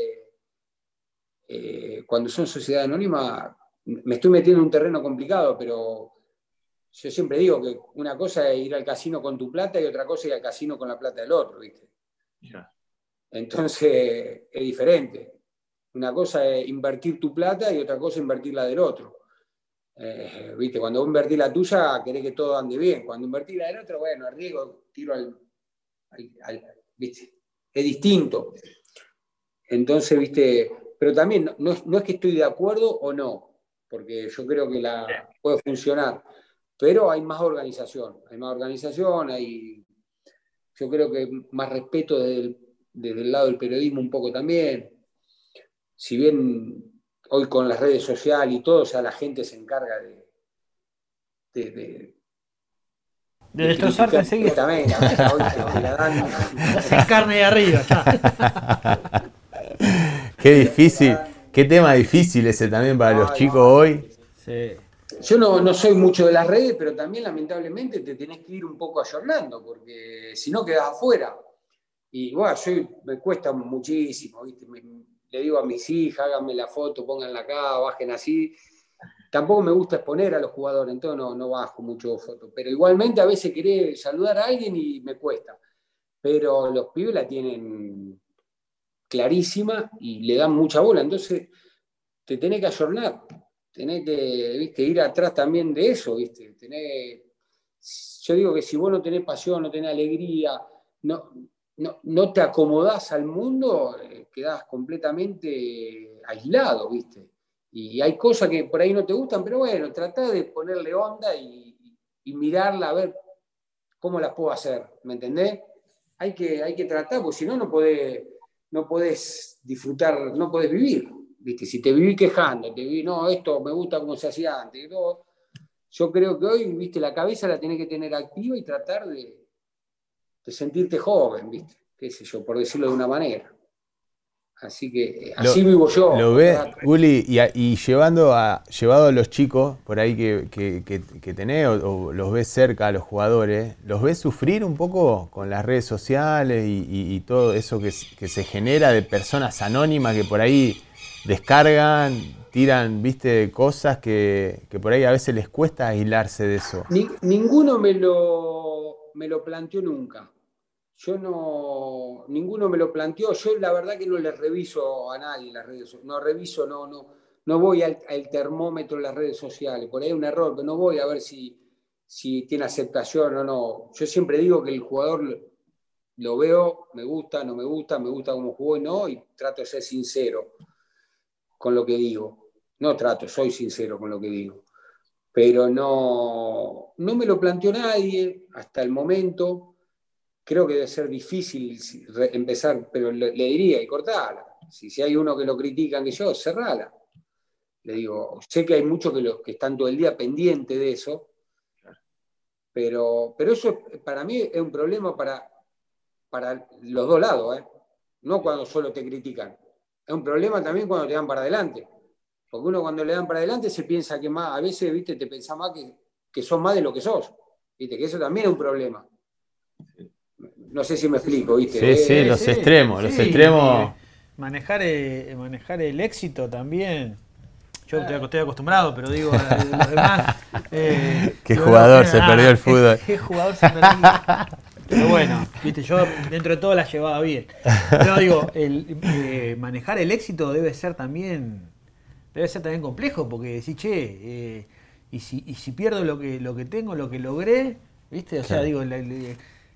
eh, cuando son sociedades anónimas, me estoy metiendo en un terreno complicado, pero yo siempre digo que una cosa es ir al casino con tu plata y otra cosa es ir al casino con la plata del otro, ¿viste? Entonces es diferente. Una cosa es invertir tu plata y otra cosa es invertir la del otro. Eh, ¿Viste? Cuando vos invertís la tuya, querés que todo ande bien. Cuando invertís la del otro, bueno, arriesgo, tiro al, ¿viste? Es distinto. Entonces, ¿viste? Pero también no, es que estoy de acuerdo o no, porque yo creo que la puede funcionar, pero hay más organización, hay más organización, hay, yo creo que más respeto desde el, desde el lado del periodismo un poco también. Si bien hoy con las redes sociales y todo, o sea, la gente se encarga de, de, de de destrozarte enseguida. Se carne de arriba, Qué difícil, qué tema difícil ese también para los chicos hoy. Yo no, no, soy mucho de las redes, pero también lamentablemente te tenés que ir un poco ayornando, porque si no quedas afuera. Y bueno, yo me cuesta muchísimo, ¿viste? le digo a mis hijas, háganme la foto, pónganla acá, bajen así. Tampoco me gusta exponer a los jugadores, entonces no, no bajo mucho fotos. Pero igualmente a veces querés saludar a alguien y me cuesta. Pero los pibes la tienen clarísima y le dan mucha bola. Entonces te tenés que ayornar, tenés que ir atrás también de eso. ¿viste? yo digo que si vos no tenés pasión, no tenés alegría, no, no, te acomodás al mundo, eh, quedás completamente aislado, ¿viste? Y hay cosas que por ahí no te gustan, pero bueno, trata de ponerle onda y, mirarla a ver cómo las puedo hacer, ¿me entendés? Hay que, hay que tratar, porque si no, no podés, no podés disfrutar, no podés vivir, ¿viste? Si te viví quejando, te viví, no, esto me gusta como se hacía antes, yo creo que hoy, ¿viste? La cabeza la tenés que tener activa y tratar de, de sentirte joven, ¿viste? Qué sé yo, por decirlo de una manera. Así que así vivo yo. Lo ves, Uli, y, llevando a, llevado a los chicos por ahí que, que, tenés o, los ves cerca a los jugadores, ¿los ves sufrir un poco con las redes sociales y, todo eso que, se genera de personas anónimas que por ahí descargan, tiran, viste, cosas que, por ahí a veces les cuesta aislarse de eso? ninguno me lo, me lo planteó nunca yo no, ninguno me lo planteó, yo la verdad que no le reviso a nadie las redes sociales, no reviso, no, no, no voy al, termómetro de las redes sociales, por ahí hay un error, pero no voy a ver si, si tiene aceptación o no. Yo siempre digo que el jugador lo veo, me gusta, no me gusta, me gusta cómo jugó y no, y trato de ser sincero con lo que digo. No trato, soy sincero con lo que digo. Pero no, no me lo planteó nadie hasta el momento creo que debe ser difícil empezar, pero le, diría, y cortala. Si, si hay uno que lo critican que yo, cerrala. Le digo, sé que hay muchos que, que están todo el día pendientes de eso, pero, pero eso para mí es un problema para, para los dos lados, ¿eh? no cuando solo te critican. Es un problema también cuando te dan para adelante. Porque uno cuando le dan para adelante se piensa que más, a veces, viste, te pensás más que, que sos más de lo que sos. Viste, que eso también es un problema. No sé si me explico, ¿viste? Sí, sí, los extremos, los extremos. Manejar, eh, manejar el éxito también. Yo estoy acostumbrado, pero digo, los demás. Eh, ¿Qué jugador se perdió el fútbol? ¿Qué jugador se perdió? Pero bueno, viste, yo dentro de todo la llevaba bien. Pero digo, el, eh, manejar el éxito debe ser también debe ser también complejo, porque decís, che, y, si, y si pierdo lo que, lo que tengo, lo que logré, ¿viste? O sea, digo,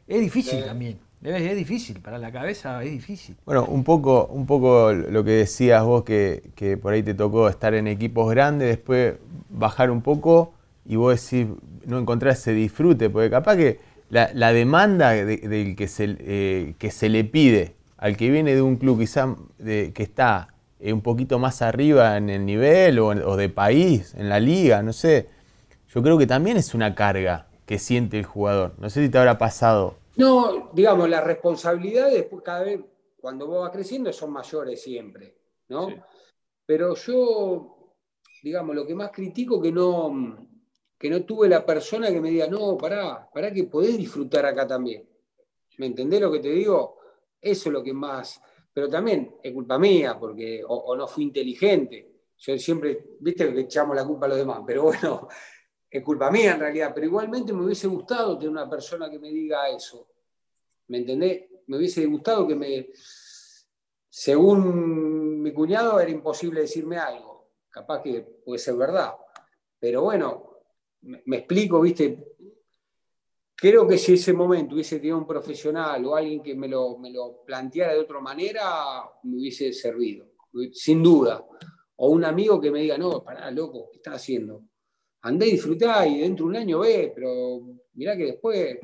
es difícil también. Es difícil, para la cabeza es difícil. Bueno, un poco, un poco lo que decías vos, que, por ahí te tocó estar en equipos grandes, después bajar un poco y vos decís, no encontrar ese disfrute, porque capaz que la, demanda del que, se, eh, que se le pide al que viene de un club quizá de, que está eh, un poquito más arriba en el nivel o, o de país, en la liga, no sé, yo creo que también es una carga que siente el jugador. No sé si te habrá pasado. No, digamos, las responsabilidades después cada vez, cuando vos vas creciendo, son mayores siempre, ¿no? Pero yo, digamos, lo que más critico que no, que no tuve la persona que me diga, no, pará, pará que podés disfrutar acá también. ¿Me entendés lo que te digo? Eso es lo que más, pero también es culpa mía, porque o, no fui inteligente. Yo siempre, viste que echamos la culpa a los demás, pero bueno, es culpa mía en realidad, pero igualmente me hubiese gustado tener una persona que me diga eso. ¿Me entendés? Me hubiese gustado que me, según mi cuñado, era imposible decirme algo. Capaz que puede ser verdad. Pero bueno, me, explico, ¿viste? creo que si ese momento hubiese tenido un profesional o alguien que me lo, me lo planteara de otra manera, me hubiese servido, sin duda. O un amigo que me diga, no, pará, loco, ¿qué estás haciendo? Andé y disfrutá y dentro de un año ve, pero mirá que después...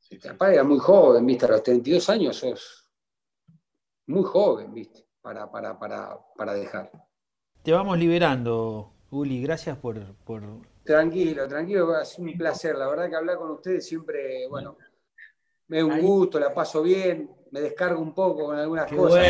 Sí, era muy joven, ¿viste? A los 32 años sos muy joven, ¿viste? Para, para, para, para dejar. Te vamos liberando, Uli. Gracias por, por Tranquilo, tranquilo, es un placer. La verdad que hablar con ustedes siempre, bueno, me da un gusto, la paso bien, me descargo un poco con algunas cosas.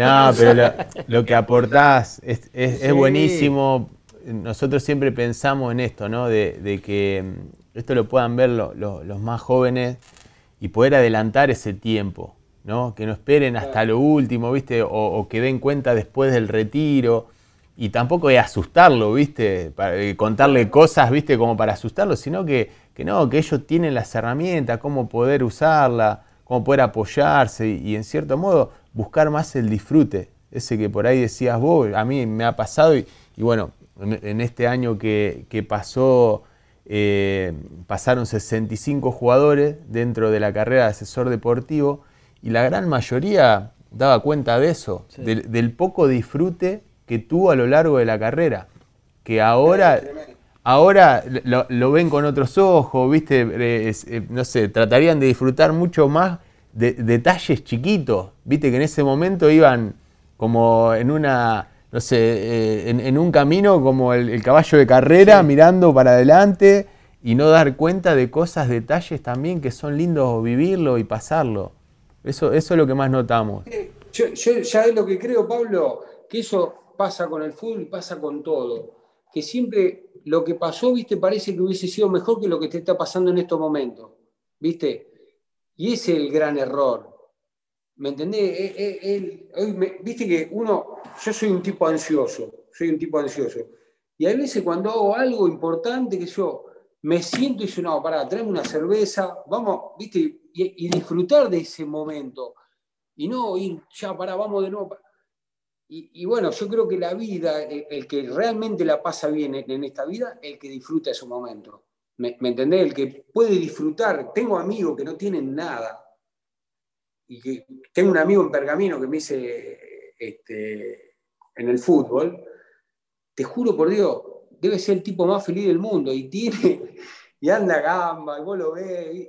No, pero lo, que aportás es, buenísimo. Nosotros siempre pensamos en esto, ¿no? De, que mm, esto lo puedan ver los más jóvenes y poder adelantar ese tiempo, ¿no? Que no esperen hasta lo último, ¿viste? o que den cuenta después del retiro y tampoco es asustarlo, ¿viste? Para, eh, contarle cosas, ¿viste? Como para asustarlo, sino que, que no, que ellos tienen las herramientas, cómo poder usarla, cómo poder apoyarse y, en cierto modo buscar más el disfrute, ese que por ahí decías vos, a mí me ha pasado y, bueno, en, este año que, pasó, eh, pasaron 65 jugadores dentro de la carrera de asesor deportivo y la gran mayoría daba cuenta de eso, del poco disfrute que tuvo a lo largo de la carrera, que ahora, ahora lo, ven con otros ojos, ¿viste? Eh, eh, no sé, tratarían de disfrutar mucho más de, detalles chiquitos, ¿viste? Que en ese momento iban como en una, no sé, eh, en, un camino como el, caballo de carrera, mirando para adelante y no dar cuenta de cosas, detalles también que son lindos vivirlo y pasarlo. Eso, eso es lo que más notamos. Yo, yo ya es lo que creo, Pablo, que eso pasa con el fútbol y pasa con todo. Que siempre lo que pasó, viste, parece que hubiese sido mejor que lo que te está pasando en estos momentos. ¿Viste? Y ese es el gran error. ¿Me entendés? Eh, eh, viste que uno, yo soy un tipo ansioso, soy un tipo ansioso. Y a veces cuando hago algo importante que yo me siento y digo, no, pará, tráeme una cerveza, vamos, viste, y, disfrutar de ese momento. Y no ir, ya, pará, vamos de nuevo. Y, bueno, yo creo que la vida, el, que realmente la pasa bien en, esta vida, el que disfruta su momento. ¿Me, ¿Me, entendés? El que puede disfrutar. Tengo amigos que no tienen nada. Y que tengo un amigo en Pergamino que me dice este, en el fútbol. Te juro por Dios, debe ser el tipo más feliz del mundo. Y tiene, y anda gamba, y vos lo ves,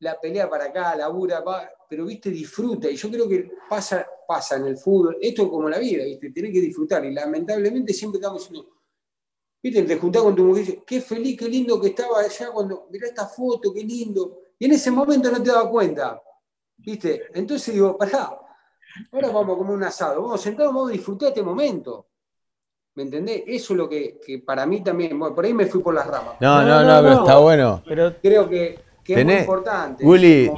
la pelea para acá, labura, pero viste, disfruta. Y yo creo que pasa pasa en el fútbol, esto es como la vida, ¿viste? Tenés que disfrutar. Y lamentablemente siempre estamos diciendo, ¿viste? Te juntás con tu mujer y dices, qué feliz, qué lindo que estaba allá cuando, mirá esta foto, qué lindo. Y en ese momento no te das cuenta, ¿viste? Entonces digo, pará, ahora vamos a comer un asado, vamos sentados, vamos a disfrutar este momento. ¿Me entendés? Eso es lo que, para mí también, bueno, por ahí me fui por las ramas. No, no, no, pero está bueno. Pero creo que, es muy importante. Willy,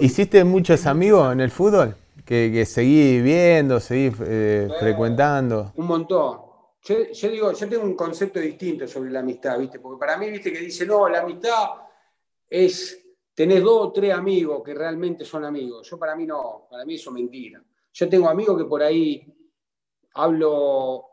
¿hiciste muchos amigos en el fútbol? que, seguí viendo, seguí eh, frecuentando? Un montón. Yo, digo, yo tengo un concepto distinto sobre la amistad, ¿viste? Porque para mí, ¿viste? Que dice, no, la amistad es tener dos o tres amigos que realmente son amigos. Yo para mí no, para mí eso es mentira. Yo tengo amigos que por ahí hablo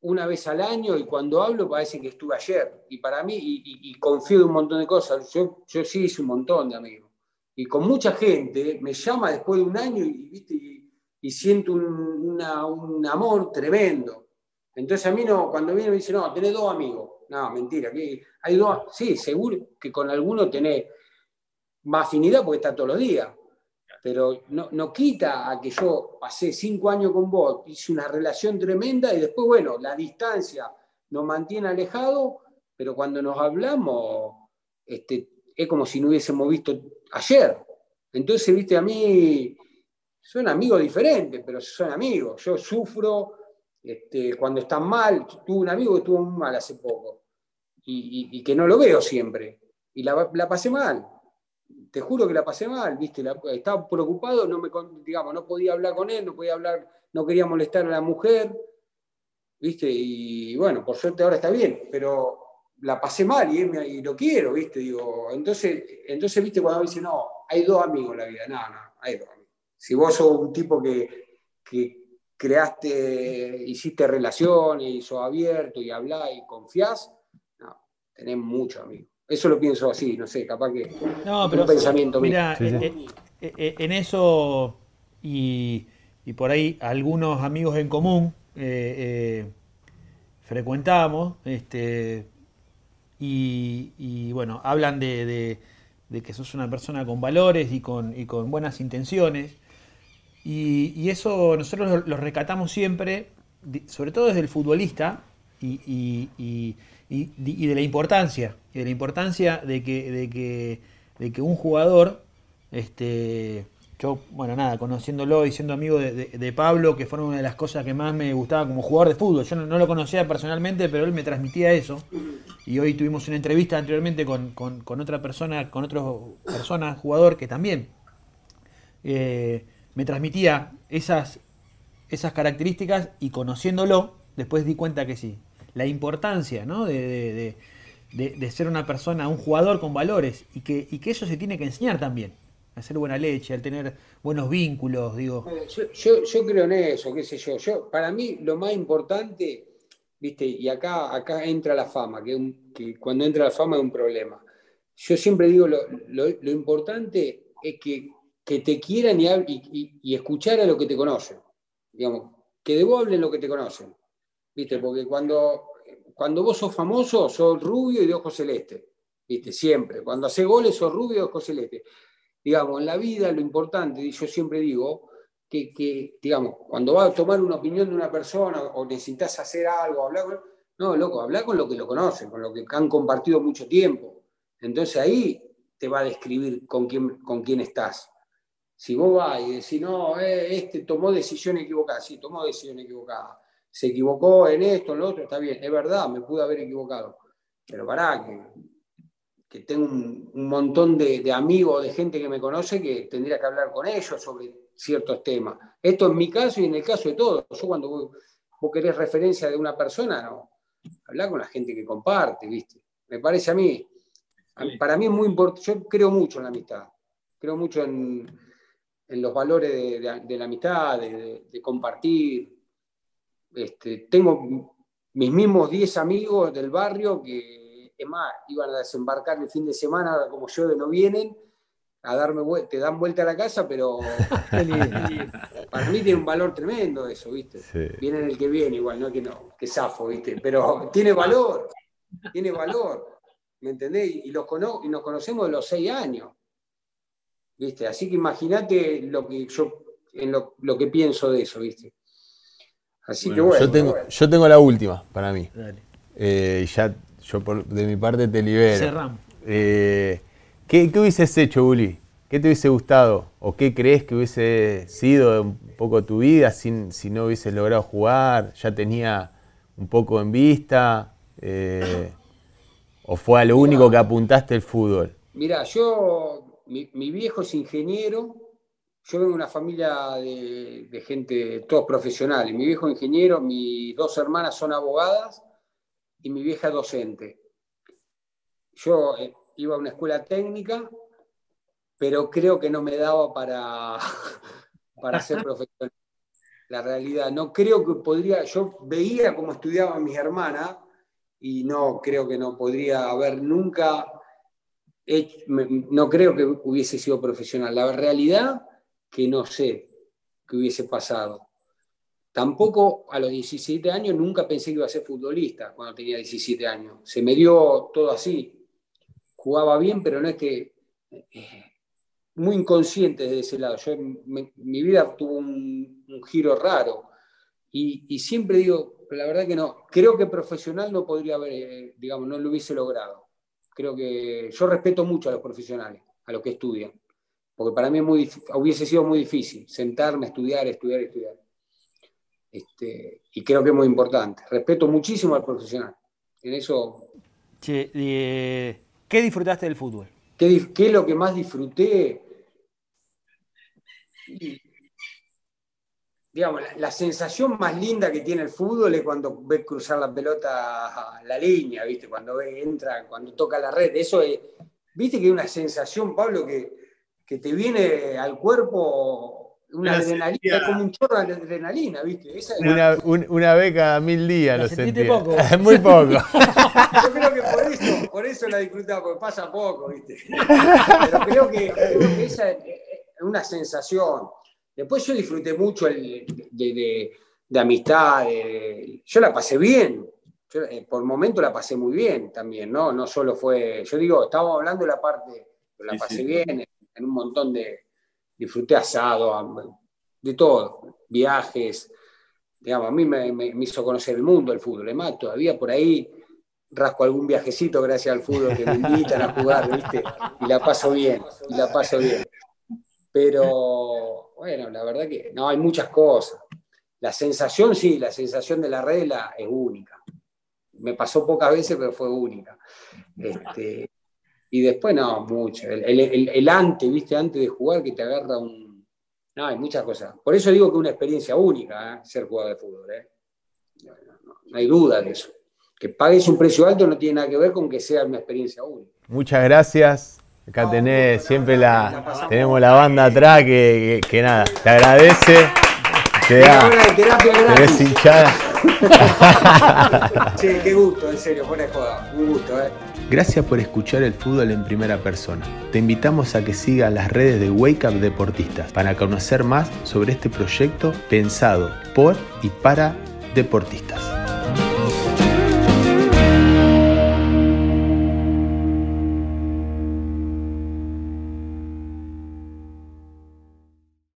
una vez al año y cuando hablo parece que estuve ayer. Y para mí, y, confío en un montón de cosas. Yo, yo sí hice un montón de amigos y con mucha gente me llama después de un año y, y, siento un, amor tremendo. Entonces a mí no, cuando viene me dice, no, tenés dos amigos. No, mentira, hay dos, sí, seguro que con alguno tenés más afinidad porque está todos los días. Pero no, no quita a que yo pasé cinco años con vos, hice una relación tremenda y después, bueno, la distancia nos mantiene alejados, pero cuando nos hablamos, este, es como si no hubiésemos visto ayer. Entonces, viste, a mí son amigos diferentes, pero son amigos. Yo sufro este, cuando están mal. Tuve un amigo que estuvo muy mal hace poco y, que no lo veo siempre. Y la, pasé mal. Te juro que la pasé mal, viste. estaba preocupado, no, me, digamos, no podía hablar con él, no podía hablar, no quería molestar a la mujer. ¿Viste? Y bueno, por suerte ahora está bien, pero la pasé mal y, lo quiero, ¿viste? Digo, entonces, entonces, ¿viste? Cuando dice, no, hay dos amigos en la vida. No, no, hay dos amigos. Si vos sos un tipo que, creaste, hiciste relaciones y sos abierto y hablás y confiás, tenés muchos amigos. Eso lo pienso así, no sé, capaz que no, pero, un pensamiento mira, eh, eh, eh, en eso y, por ahí algunos amigos en común frecuentamos, este, y, bueno, hablan de, que sos una persona con valores y con, con buenas intenciones. Y, eso nosotros lo, rescatamos siempre, sobre todo desde el futbolista y, de la importancia, de la importancia de que, de que, de que un jugador este, yo, bueno, nada, conociéndolo y siendo amigo de, Pablo, que fue una de las cosas que más me gustaba como jugador de fútbol. Yo no, lo conocía personalmente, pero él me transmitía eso. Y hoy tuvimos una entrevista anteriormente con, otra persona, con otro persona, jugador, que también eh, me transmitía esas, esas características y conociéndolo, después di cuenta que sí. La importancia ¿no? de, ser una persona, un jugador con valores y que, y que eso se tiene que enseñar también hacer buena leche, al tener buenos vínculos, digo. Yo, creo en eso, qué sé yo. yo. Para mí lo más importante, viste, y acá, acá entra la fama, que, cuando entra la fama es un problema. Yo siempre digo, lo, importante es que, te quieran y, y, escuchar a lo que te conocen. Digamos, que de vos hablen lo que te conocen. ¿Viste? Porque cuando, cuando vos sos famoso, sos rubio y de ojos celeste. ¿Viste? Siempre. Cuando haces goles, sos rubio y de ojos celeste digamos, en la vida lo importante, y yo siempre digo, que, digamos, cuando vas a tomar una opinión de una persona o necesitas hacer algo, hablar con... No, loco, habla con lo que lo conocen, con lo que han compartido mucho tiempo. Entonces ahí te va a describir con quién, con quién estás. Si vos vas y decís, no, eh, este tomó decisión equivocada, sí, tomó decisión equivocada. Se equivocó en esto, en lo otro, está bien, es verdad, me pude haber equivocado. Pero pará, que que tengo un, montón de, amigos, de gente que me conoce, que tendría que hablar con ellos sobre ciertos temas. Esto en mi caso y en el caso de todos. Yo cuando vos, querés referencia de una persona, no. Hablar con la gente que comparte, ¿viste? Me parece a mí, para mí es muy importante, yo creo mucho en la amistad, creo mucho en, los valores de, la amistad, de, compartir. Este, tengo mis mismos 10 amigos del barrio que más, iban a desembarcar el fin de semana, como yo de no vienen, a darme te dan vuelta a la casa, pero para mí tiene un valor tremendo eso, ¿viste? Viene el que viene, igual, no que no, que zafo, ¿viste? Pero tiene valor, tiene valor, ¿me entendés? Y, los y nos conocemos de los seis años, ¿viste? Así que imagínate lo que yo, en lo, que pienso de eso, ¿viste? Así que bueno. Yo tengo, yo tengo la última para mí. Eh, ya yo de mi parte te libero. Cerramos. Eh, ¿qué, hubieses hecho, Uli? ¿Qué te hubiese gustado? ¿O qué crees que hubiese sido un poco tu vida sin, si no hubieses logrado jugar? ¿Ya tenía un poco en vista? Eh, ¿O fue a lo único que apuntaste el fútbol? Mira, yo, mi, viejo es ingeniero, yo vengo de una familia de, de, gente, todos profesionales. Mi viejo es ingeniero, mis dos hermanas son abogadas y mi vieja docente. Yo eh, iba a una escuela técnica, pero creo que no me daba para, para ser profesional. La realidad, no creo que podría, yo veía cómo estudiaban mis hermanas y no creo que no podría haber nunca, no creo que hubiese sido profesional. La realidad que no sé qué hubiese pasado. Tampoco a los 17 años nunca pensé que iba a ser futbolista cuando tenía 17 años. Se me dio todo así. Jugaba bien, pero no es que... Eh, muy inconsciente de ese lado. Yo, mi vida tuvo un, giro raro. Y, siempre digo, la verdad que no. Creo que profesional no podría haber, eh, digamos, no lo hubiese logrado. Creo que yo respeto mucho a los profesionales, a los que estudian. Porque para mí hubiese sido muy difícil sentarme, estudiar, estudiar, estudiar. Este, y creo que es muy importante. Respeto muchísimo al profesional. En eso. ¿Qué disfrutaste del fútbol? ¿Qué, es lo que más disfruté? Digamos, la, sensación más linda que tiene el fútbol es cuando ves cruzar la pelota a la línea, ¿viste? Cuando entra, cuando toca la red. Eso es. ¿Viste que hay una sensación, Pablo, que, que te viene al cuerpo una adrenalina, como un chorro de adrenalina, ¿viste? una, una vez cada mil días lo sentí. poco? Muy poco. Yo creo que por eso, por eso la disfrutaba, porque pasa poco, ¿viste? Pero creo que, esa es una sensación. Después yo disfruté mucho el, de, de, amistad, yo la pasé bien. Eh, por momento la pasé muy bien también, ¿no? No solo fue, yo digo, estábamos hablando de la parte, la pasé bien en un montón de, disfruté asado, de todo, viajes, digamos, a mí me, hizo conocer el mundo el fútbol, además todavía por ahí rasco algún viajecito gracias al fútbol que me invitan a jugar, ¿viste? Y la paso bien, y la paso bien. Pero, bueno, la verdad que no, hay muchas cosas. La sensación, sí, la sensación de la regla es única. Me pasó pocas veces, pero fue única. Este, y después, no, mucho. El, antes, viste, antes de jugar que te agarra un... No, hay muchas cosas. Por eso digo que es una experiencia única ¿eh? ser jugador de fútbol. ¿eh? No, hay duda de eso. Que pagues un precio alto no tiene nada que ver con que sea una experiencia única. Muchas gracias. Acá tenés, siempre la, tenemos la banda atrás que, que, nada, te agradece. Te da, terapia hinchada. sí, qué gusto, en serio, fuera de joda. Un gusto, eh. Gracias por escuchar el fútbol en primera persona. Te invitamos a que sigas las redes de Wake Up Deportistas para conocer más sobre este proyecto pensado por y para deportistas.